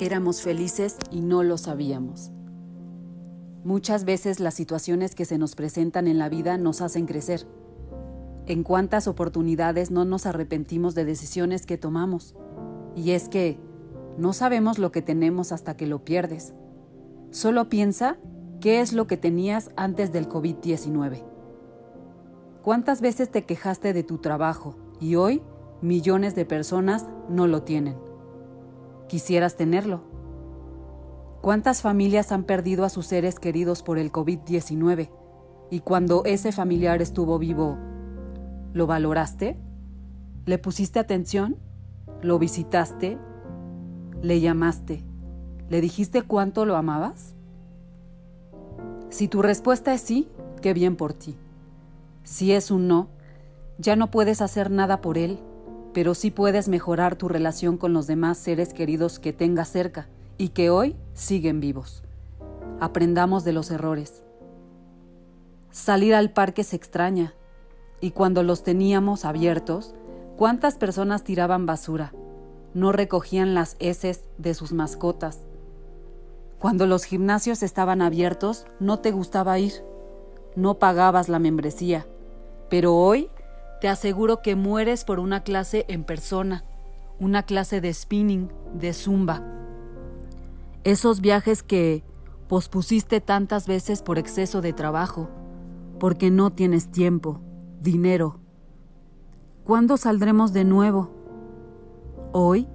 Éramos felices y no lo sabíamos. Muchas veces las situaciones que se nos presentan en la vida nos hacen crecer. En cuántas oportunidades no nos arrepentimos de decisiones que tomamos. Y es que no sabemos lo que tenemos hasta que lo pierdes. Solo piensa qué es lo que tenías antes del COVID-19. ¿Cuántas veces te quejaste de tu trabajo y hoy millones de personas no lo tienen? Quisieras tenerlo. ¿Cuántas familias han perdido a sus seres queridos por el COVID-19? Y cuando ese familiar estuvo vivo, ¿lo valoraste? ¿Le pusiste atención? ¿Lo visitaste? ¿Le llamaste? ¿Le dijiste cuánto lo amabas? Si tu respuesta es sí, qué bien por ti. Si es un no, ya no puedes hacer nada por él, pero sí puedes mejorar tu relación con los demás seres queridos que tengas cerca y que hoy siguen vivos. Aprendamos de los errores. Salir al parque se extraña, y cuando los teníamos abiertos, ¿cuántas personas tiraban basura? No recogían las heces de sus mascotas. Cuando los gimnasios estaban abiertos, no te gustaba ir, no pagabas la membresía, pero hoy te aseguro que mueres por una clase en persona, una clase de spinning, de zumba. Esos viajes que pospusiste tantas veces por exceso de trabajo, porque no tienes tiempo, dinero. ¿Cuándo saldremos de nuevo? ¿Hoy?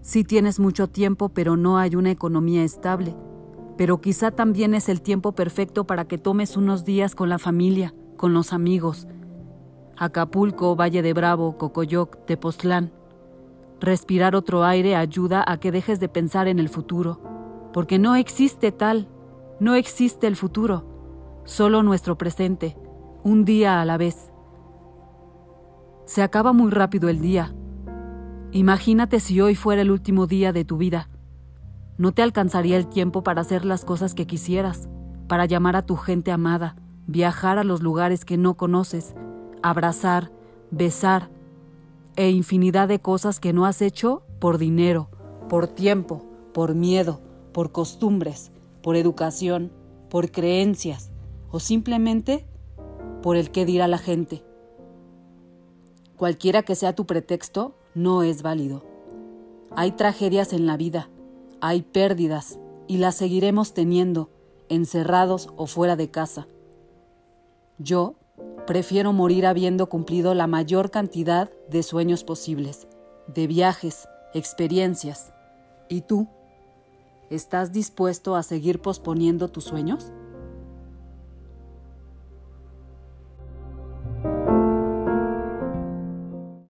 Sí tienes mucho tiempo, pero no hay una economía estable. Pero quizá también es el tiempo perfecto para que tomes unos días con la familia, con los amigos. Acapulco, Valle de Bravo, Cocoyoc, Tepoztlán. Respirar otro aire ayuda a que dejes de pensar en el futuro, porque no existe tal, no existe el futuro, solo nuestro presente, un día a la vez. Se acaba muy rápido el día. Imagínate si hoy fuera el último día de tu vida. No te alcanzaría el tiempo para hacer las cosas que quisieras, para llamar a tu gente amada, viajar a los lugares que no conoces, abrazar, besar, e infinidad de cosas que no has hecho por dinero, por tiempo, por miedo, por costumbres, por educación, por creencias o simplemente por el qué dirá la gente. Cualquiera que sea tu pretexto, no es válido. Hay tragedias en la vida, hay pérdidas y las seguiremos teniendo, encerrados o fuera de casa. Yo Prefiero morir habiendo cumplido la mayor cantidad de sueños posibles, de viajes, experiencias. ¿Y tú? ¿Estás dispuesto a seguir posponiendo tus sueños?